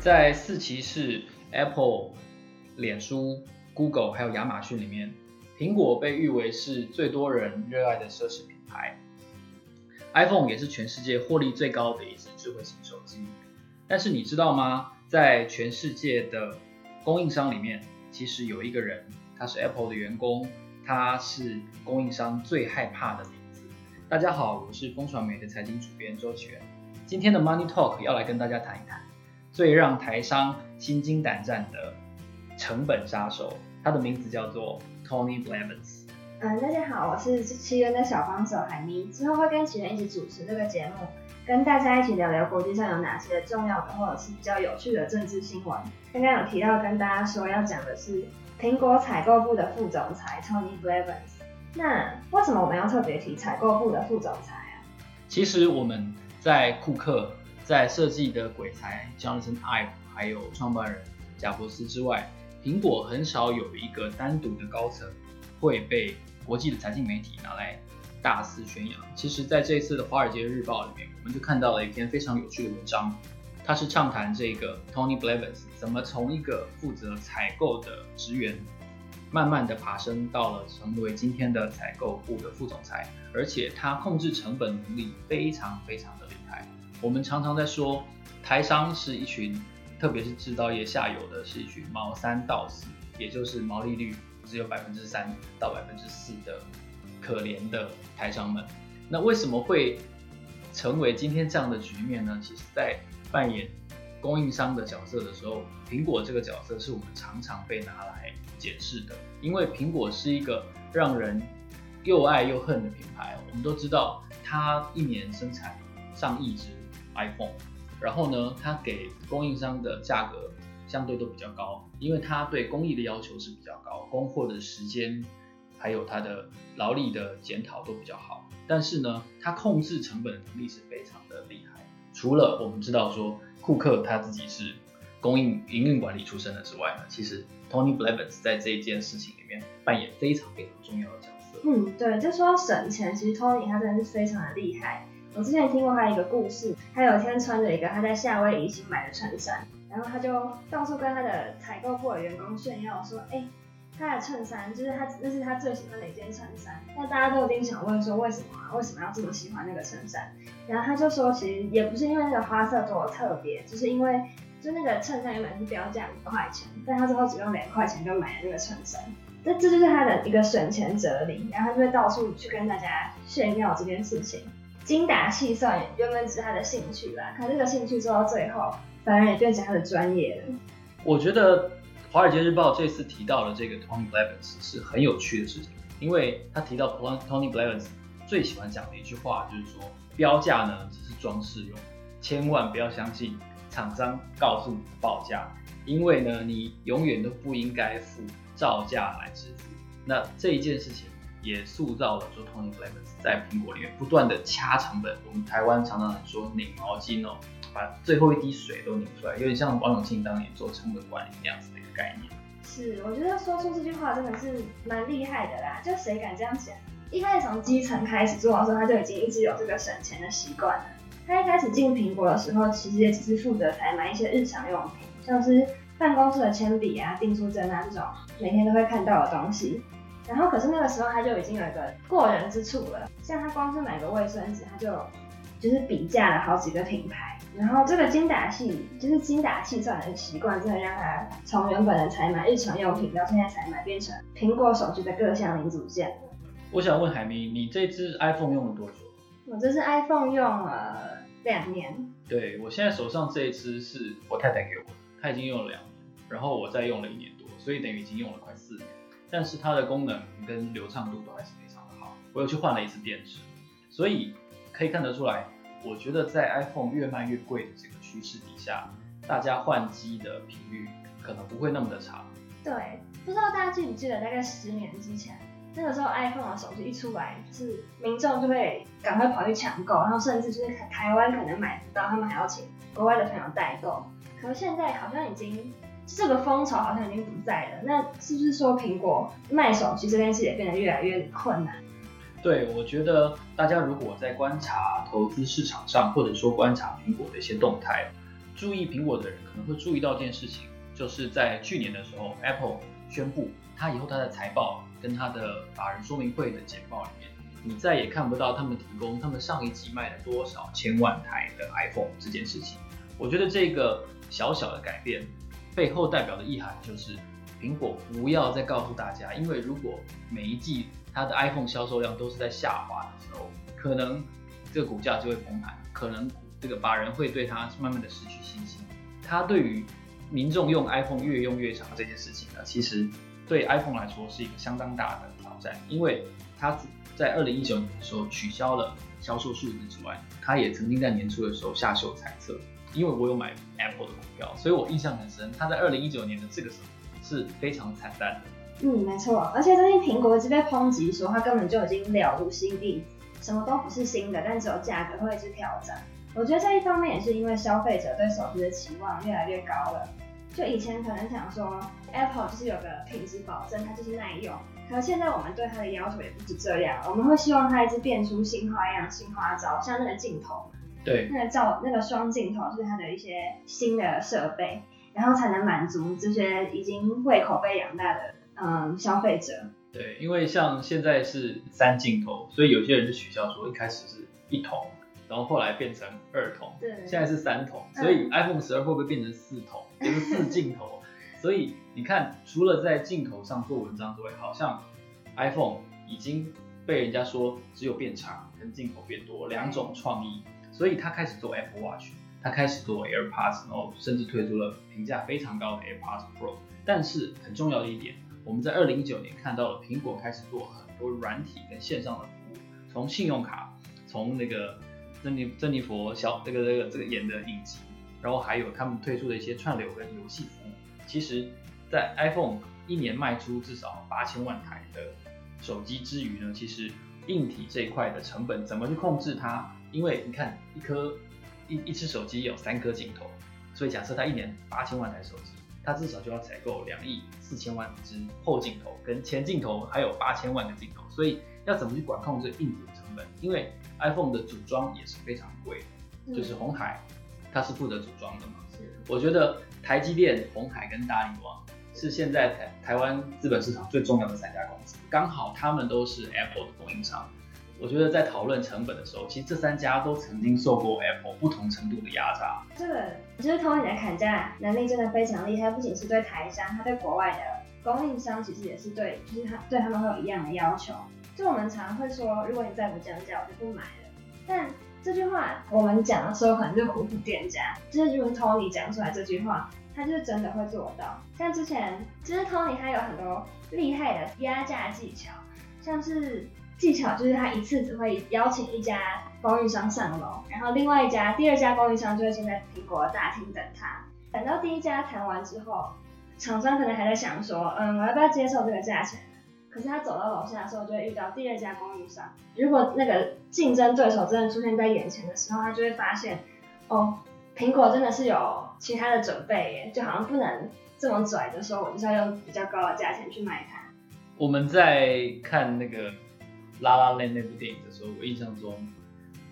在四骑士、Apple、脸书、Google 还有亚马逊里面，苹果被誉为是最多人热爱的奢侈品牌。iPhone 也是全世界获利最高的一支智慧型手机。但是你知道吗？在全世界的供应商里面，其实有一个人，他是 Apple 的员工，他是供应商最害怕的名字。大家好，我是风传媒的财经主编周岐原。今天的 Money Talk 要来跟大家谈一谈最让台商心惊胆战的成本杀手，他的名字叫做 Tony Blevins。嗯，大家好，我是岐原的小帮手海咪，之后会跟岐原一起主持这个节目。跟大家一起聊聊国际上有哪些重要的或者是比较有趣的政治新闻。刚刚有提到跟大家说要讲的是苹果采购部的副总裁 Tony Blevins。那为什么我们要特别提采购部的副总裁啊？其实我们在库克、在设计的鬼才 Jonathan Ive，还有创办人贾伯斯之外，苹果很少有一个单独的高层会被国际的财经媒体拿来大肆宣扬。其实，在这一次的《华尔街日报》里面，我们就看到了一篇非常有趣的文章，它是畅谈这个 Tony Blevins 怎么从一个负责采购的职员，慢慢的爬升到了成为今天的采购部的副总裁，而且他控制成本能力非常非常。我们常常在说，台商是一群，特别是制造业下游的，是一群毛三到四，也就是毛利率只有百分之三到百分之四的。可怜的台商们，那为什么会成为今天这样的局面呢？其实，在扮演供应商的角色的时候，苹果这个角色是我们常常被拿来解释的，因为苹果是一个让人又爱又恨的品牌。我们都知道，它一年生产上亿只 iPhone，然后呢，它给供应商的价格相对都比较高，因为它对工艺的要求是比较高，供货的时间。还有它的劳力的检讨都比较好，但是呢，它控制成本的能力是非常的厉害。除了我们知道说库克他自己是供应营运管理出身的之外呢，其实 Tony Blevins 在这件事情里面扮演非常非常重要的角色。嗯，对，就说省钱，其实 Tony 他真的是非常的厉害。我之前听过他一个故事，他有一天穿着一个他在夏威夷新买的衬衫，然后他就到处跟他的采购部的员工炫耀说，哎。他的衬衫就是他，那是他最喜欢的一件衬衫。那大家都一定想问说，为什么啊？为什么要这么喜欢那个衬衫？然后他就说，其实也不是因为那个花色多特别，就是因为就那个衬衫原本是标价五块钱，但他最后只用两块钱就买了那个衬衫。这这就是他的一个省钱哲理。然后他就会到处去跟大家炫耀这件事情，精打细算原本只是他的兴趣啦，可这个兴趣做到最后，反而也变成他的专业了。我觉得。《华尔街日报》这次提到了这个 Tony Blevins 是很有趣的事情，因为他提到 Tony Blevins 最喜欢讲的一句话就是说，标价呢只是装饰用，千万不要相信厂商告诉你的报价，因为呢你永远都不应该付照价来支付。那这一件事情也塑造了说 Tony Blevins 在苹果里面不断的掐成本，我们台湾常常说拧毛巾哦，把最后一滴水都拧出来，有点像王永庆当年做成本管理那样子的一个。概念是，我觉得说出这句话真的是蛮厉害的啦。就谁敢这样讲？一开始从基层开始做的时候，他就已经一直有这个省钱的习惯了。他一开始进苹果的时候，其实也只是负责采买一些日常用品，像是办公室的铅笔啊、订书针啊这种每天都会看到的东西。然后，可是那个时候他就已经有一个过人之处了，像他光是买个卫生纸，他就就是比价了好几个品牌。然后这个精打细就是精打细算的习惯，真的让他从原本的采买日常用品，到现在采买变成苹果手机的各项零组件。我想问海明，你这支 iPhone 用了多久？我这支 iPhone 用了两年。对，我现在手上这一支是我太太给我的，她已经用了两年，然后我再用了一年多，所以等于已经用了快四年。但是它的功能跟流畅度都还是非常的好。我又去换了一次电池，所以可以看得出来。我觉得在 iPhone 越卖越贵的这个趋势底下，大家换机的频率可能不会那么的长。对，不知道大家记不记得，大概十年之前，那个时候 iPhone 的手机一出来，就是民众就会赶快跑去抢购，然后甚至就是台湾可能买不到，他们还要请国外的朋友代购。可是现在好像已经这个风潮好像已经不在了，那是不是说苹果卖手机这件事也变得越来越困难？对，我觉得大家如果在观察投资市场上，或者说观察苹果的一些动态，注意苹果的人可能会注意到一件事情，就是在去年的时候，Apple 宣布它以后它的财报跟它的法人说明会的简报里面，你再也看不到他们提供他们上一季卖了多少千万台的 iPhone 这件事情。我觉得这个小小的改变背后代表的意涵就是，苹果不要再告诉大家，因为如果每一季它的 iPhone 销售量都是在下滑的时候，可能这个股价就会崩盘，可能。这个法人会对它慢慢的失去信心。它对于民众用 iPhone 越用越长这件事情呢，其实对 iPhone 来说是一个相当大的挑战，因为它在二零一九年的时候取消了销售数字之外，它也曾经在年初的时候下修猜测。因为我有买 Apple 的股票，所以我印象很深。它在二零一九年的这个时候是非常惨淡的。嗯，没错。而且最近苹果一直被抨击说它根本就已经了无新意，什么都不是新的，但只有价格会一直挑战。我觉得这一方面也是因为消费者对手机的期望越来越高了。就以前可能想说 Apple 就是有个品质保证，它就是耐用。可是现在我们对它的要求也不止这样，我们会希望它一直变出新花样、新花招，像那个镜头，对，那个照那个双镜头是它的一些新的设备，然后才能满足这些已经胃口被养大的嗯消费者。对，因为像现在是三镜头，所以有些人就取笑说一开始是一筒。然后后来变成二筒，对，现在是三筒，所以 iPhone 十二会不会变成四筒？就是四镜头。所以你看，除了在镜头上做文章之外，好像 iPhone 已经被人家说只有变长跟镜头变多两种创意，所以他开始做 Apple Watch，他开始做 AirPods，然后甚至推出了评价非常高的 AirPods Pro。但是很重要的一点，我们在二零一九年看到了苹果开始做很多软体跟线上的服务，从信用卡，从那个。珍妮珍妮佛小这个这个这个演的影集，然后还有他们推出的一些串流跟游戏服务，其实，在 iPhone 一年卖出至少八千万台的手机之余呢，其实硬体这一块的成本怎么去控制它？因为你看一颗一一只手机有三颗镜头，所以假设它一年八千万台手机，它至少就要采购两亿四千万只后镜头跟前镜头还有八千万个镜头，所以要怎么去管控这硬件成本？因为 iPhone 的组装也是非常贵的，嗯、就是红海，它是负责组装的嘛。是我觉得台积电、红海跟大立光是现在台台湾资本市场最重要的三家公司，刚好他们都是 Apple 的供应商。我觉得在讨论成本的时候，其实这三家都曾经受过 Apple 不同程度的压榨。这个就是 Tony 的砍价能力真的非常厉害，不仅是对台商，他对国外的供应商其实也是对，就是他对他们会有一样的要求。就我们常会说，如果你再不降价，我就不买了。但这句话我们讲的时候，可能就唬唬店家。就是如果 Tony 讲出来这句话，他就是真的会做到。像之前，其实 Tony 他有很多厉害的压价技巧，像是技巧就是他一次只会邀请一家供应商上楼，然后另外一家第二家供应商就会先在苹果大厅等他。等到第一家谈完之后，厂商可能还在想说，嗯，我要不要接受这个价钱？可是他走到楼下的时候，就会遇到第二家供应商。如果那个竞争对手真的出现在眼前的时候，他就会发现，哦，苹果真的是有其他的准备耶，就好像不能这么拽的说，我就是要用比较高的价钱去卖它。我们在看那个《拉拉链》那部电影的时候，我印象中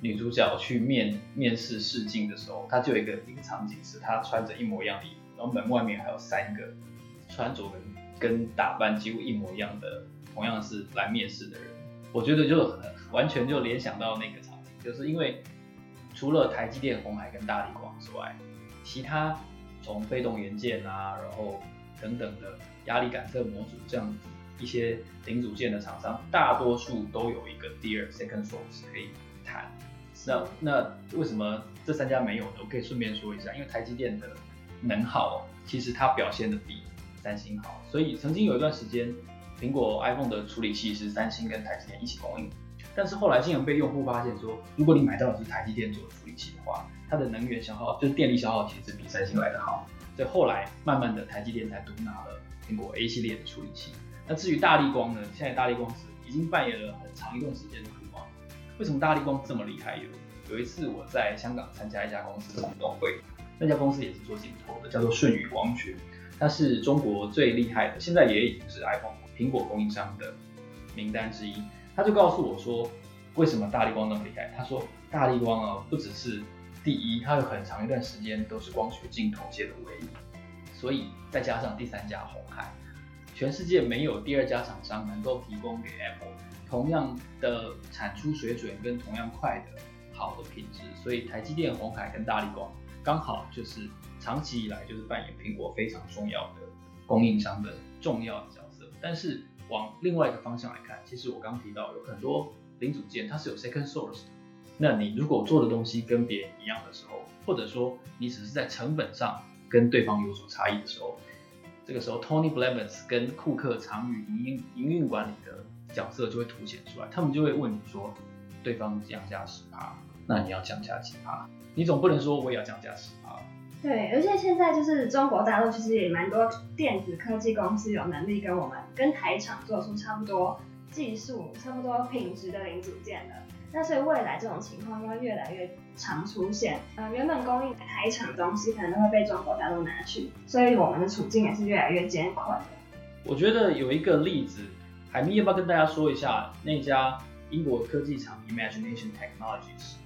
女主角去面面试试镜的时候，她就有一个一个场景是她穿着一模一样的衣服，然后门外面还有三个穿着跟。跟打扮几乎一模一样的，同样是来面试的人，我觉得就很完全就联想到那个场景，就是因为除了台积电、红海跟大立光之外，其他从被动元件啊，然后等等的压力感测模组这样子一些零组件的厂商，大多数都有一个第二 second source 可以谈。那那为什么这三家没有呢？我可以顺便说一下，因为台积电的能耗其实它表现的比。三星好，所以曾经有一段时间，苹果 iPhone 的处理器是三星跟台积电一起供应，但是后来竟然被用户发现说，如果你买到的是台积电做的处理器的话，它的能源消耗就是电力消耗其实比三星来得好，所以后来慢慢的台积电才独拿了苹果 A 系列的处理器。那至于大立光呢？现在大立光是已经扮演了很长一段时间的股王。为什么大立光这么厉害？有有一次我在香港参加一家公司的股东会，那家公司也是做镜头的，叫做舜宇光学。它是中国最厉害的，现在也已经是 iPhone 苹果供应商的名单之一。他就告诉我说，为什么大力光那么厉害？他说大力光啊，不只是第一，它有很长一段时间都是光学镜头界的唯一，所以再加上第三家鸿海，全世界没有第二家厂商能够提供给 Apple 同样的产出水准跟同样快的好的品质，所以台积电、鸿海跟大立光刚好就是长期以来就是扮演苹果非常重要的供应商的重要的角色。但是往另外一个方向来看，其实我刚刚提到有很多零组件它是有 second source 的。那你如果做的东西跟别人一样的时候，或者说你只是在成本上跟对方有所差异的时候，这个时候 Tony Blevins 跟库克常与营营运管理的角色就会凸显出来，他们就会问你说，对方降价十趴，那你要降价几趴？你总不能说我也要降价十趴。对，而且现在就是中国大陆其实也蛮多电子科技公司有能力跟我们跟台厂做出差不多技术、差不多品质的零组件的。那所以未来这种情况要越来越常出现，呃，原本供应台厂的东西可能都会被中国大陆拿去，所以我们的处境也是越来越艰困的。我觉得有一个例子，海咪要不要跟大家说一下那家英国科技厂 Imagination Technologies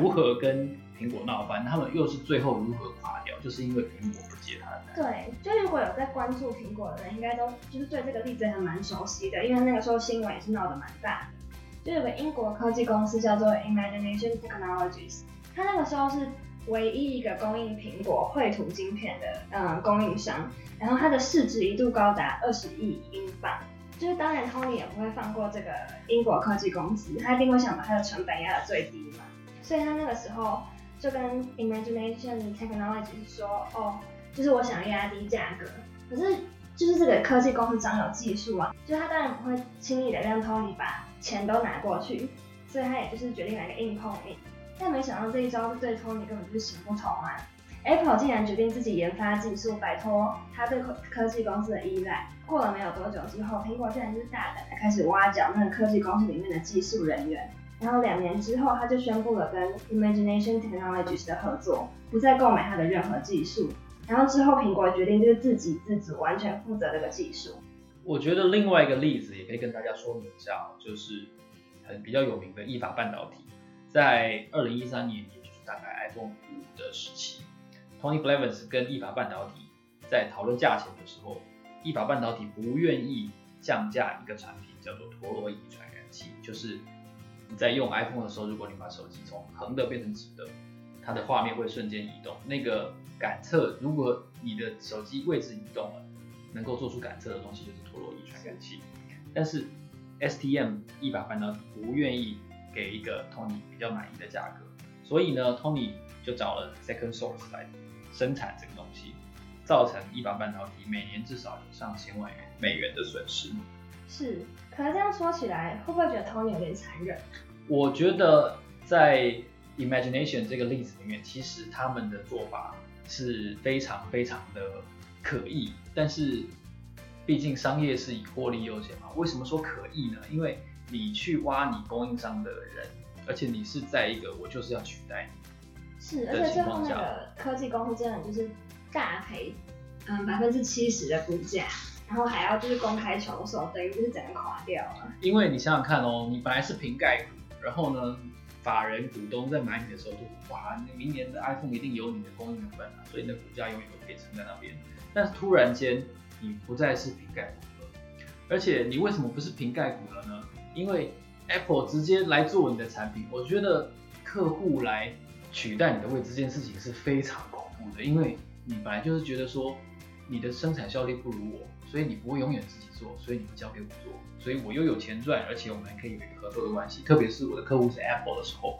如何跟苹果闹翻，他们又是最后如何垮掉，就是因为苹果不接他的单。对，就如果有在关注苹果的人，应该都就是对这个例子还蛮熟悉的，因为那个时候新闻也是闹得蛮大的。就有个英国科技公司叫做 Imagination Technologies，它那个时候是唯一一个供应苹果绘图晶片的嗯供应商，然后它的市值一度高达二十亿英镑。就是当然，Tony 也不会放过这个英国科技公司，他一定会想把它的成本压到最低嘛。所以他那个时候就跟 Imagination Technologies 说，哦，就是我想压低价格，可是就是这个科技公司掌有技术啊，就他当然不会轻易的让 Tony 把钱都拿过去，所以他也就是决定来个硬碰硬。但没想到这一招对 Tony 根本就是行不通啊！Apple 竟然决定自己研发技术，摆脱他对科科技公司的依赖。过了没有多久之后，苹果竟然就是大胆的开始挖角那个科技公司里面的技术人员。然后两年之后，他就宣布了跟 Imagination Technologies 的合作，不再购买他的任何技术。然后之后，苹果决定就是自己自主，完全负责这个技术。我觉得另外一个例子也可以跟大家说明一下，就是很比较有名的意法半导体，在二零一三年，也就是大概 iPhone 五的时期，Tony Blevins 跟意法半导体在讨论价钱的时候，意法半导体不愿意降价一个产品，叫做陀螺仪传感器，就是你在用 iPhone 的时候，如果你把手机从横的变成直的，它的画面会瞬间移动，那个感测，如果你的手机位置移动了。能够做出感测的东西就是陀螺仪传感器，但是 STM 意法半导体不愿意给一个 Tony 比较满意的价格，所以呢，Tony 就找了 Second Source 来生产这个东西，造成意法半导体每年至少有上千万元美元的损失。是，可是这样说起来，会不会觉得 Tony 有点残忍？我觉得在 Imagination 这个例子里面，其实他们的做法是非常非常的。可疑，但是毕竟商业是以获利优先嘛。为什么说可疑呢？因为你去挖你供应商的人，而且你是在一个我就是要取代你，是，而且最后那个科技公司真的就是大赔，嗯，百分之七十的股价，然后还要就是公开求售，等于就是整个垮掉了。因为你想想看哦，你本来是瓶盖股，然后呢，法人股东在买你的时候就哇，你明年的 iPhone 一定有你的供应份啊，所以你的股价永远都可以撑在那边。但是突然间，你不再是瓶盖股了，而且你为什么不是瓶盖股了呢？因为 Apple 直接来做你的产品，我觉得客户来取代你的位置这件事情是非常恐怖的，因为你本来就是觉得说你的生产效率不如我，所以你不会永远自己做，所以你交给我做，所以我又有钱赚，而且我们还可以有合作的关系，特别是我的客户是 Apple 的时候，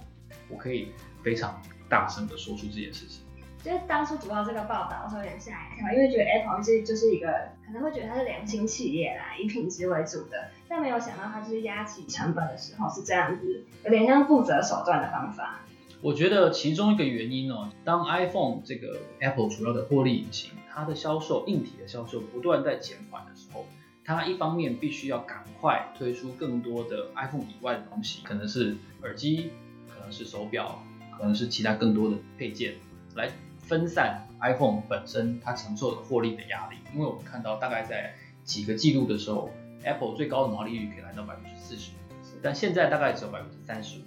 我可以非常大声的说出这件事情。就是当初读到这个报道的时候有点吓一跳，因为觉得 Apple 是就是一个可能会觉得它是良心企业啦，以品质为主的，但没有想到它就是压起成本的时候是这样子，有点像不择手段的方法。我觉得其中一个原因哦，当 iPhone 这个 Apple 主要的获利引擎，它的销售硬体的销售不断在减缓的时候，它一方面必须要赶快推出更多的 iPhone 以外的东西，可能是耳机，可能是手表，可能是其他更多的配件来。分散 iPhone 本身它承受的获利的压力，因为我们看到大概在几个季度的时候，Apple 最高的毛利率可以来到百分之四十，但现在大概只有百分之三十五，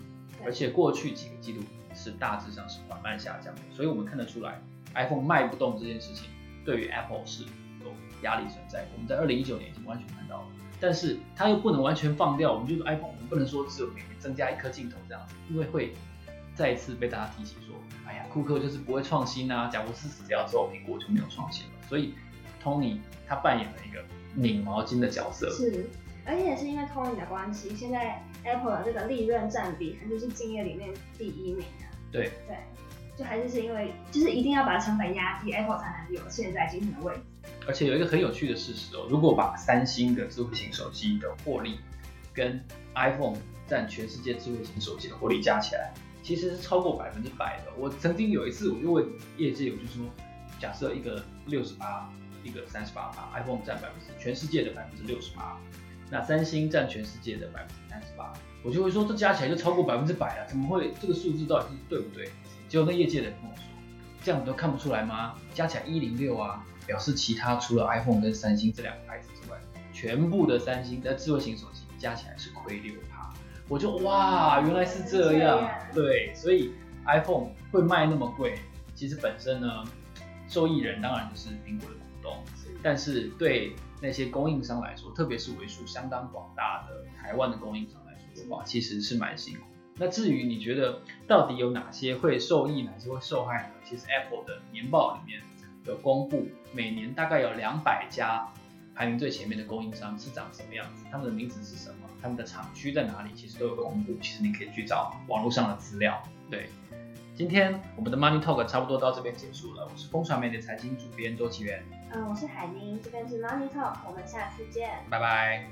而且过去几个季度是大致上是缓慢下降的，所以我们看得出来，iPhone 卖不动这件事情对于 Apple 是有压力存在。我们在二零一九年已经完全看到了，但是它又不能完全放掉。我们就是 iPhone，我们不能说只有每年增加一颗镜头这样子，因为会再一次被大家提起说，哎呀，库克就是不会创新啊，贾伯斯死掉之后，苹果就没有创新了。所以 Tony 他扮演了一个拧毛巾的角色。是。而且也是因为 Tony 的关系，现在 Apple 的这个利润占比还是竞业里面第一名啊。对对，就还是是因为，就是一定要把成本压低，Apple 才能有现在今天的位置。而且有一个很有趣的事实哦，如果把三星的智慧型手机的获利跟 iPhone 占全世界智慧型手机的获利加起来，其实是超过百分之百的。我曾经有一次我就问业界，我就说，假设一个六十八，一个三十八，iPhone 占百分之全世界的百分之六十八。那三星占全世界的百分之三十八，我就会说这加起来就超过百分之百了，怎么会这个数字到底是对不对？结果那业界的人跟我说，这样你都看不出来吗？加起来一零六啊，表示其他除了 iPhone 跟三星这两个牌子之外，全部的三星在智慧型手机加起来是亏六趴。我就哇，原来是这样，对，所以 iPhone 会卖那么贵，其实本身呢，受益人当然就是苹果的股东，但是对。那些供应商来说，特别是为数相当广大的台湾的供应商来说的话，其实是蛮辛苦。那至于你觉得到底有哪些会受益，哪些会受害呢？其实 Apple 的年报里面有公布，每年大概有两百家排名最前面的供应商是长什么样子，他们的名字是什么，他们的厂区在哪里，其实都有公布。其实你可以去找网络上的资料。对，今天我们的 Money Talk 差不多到这边结束了。我是风传媒的财经主编周岐原。嗯，我是海宁，这边是 Money Talk，我们下次见，拜拜。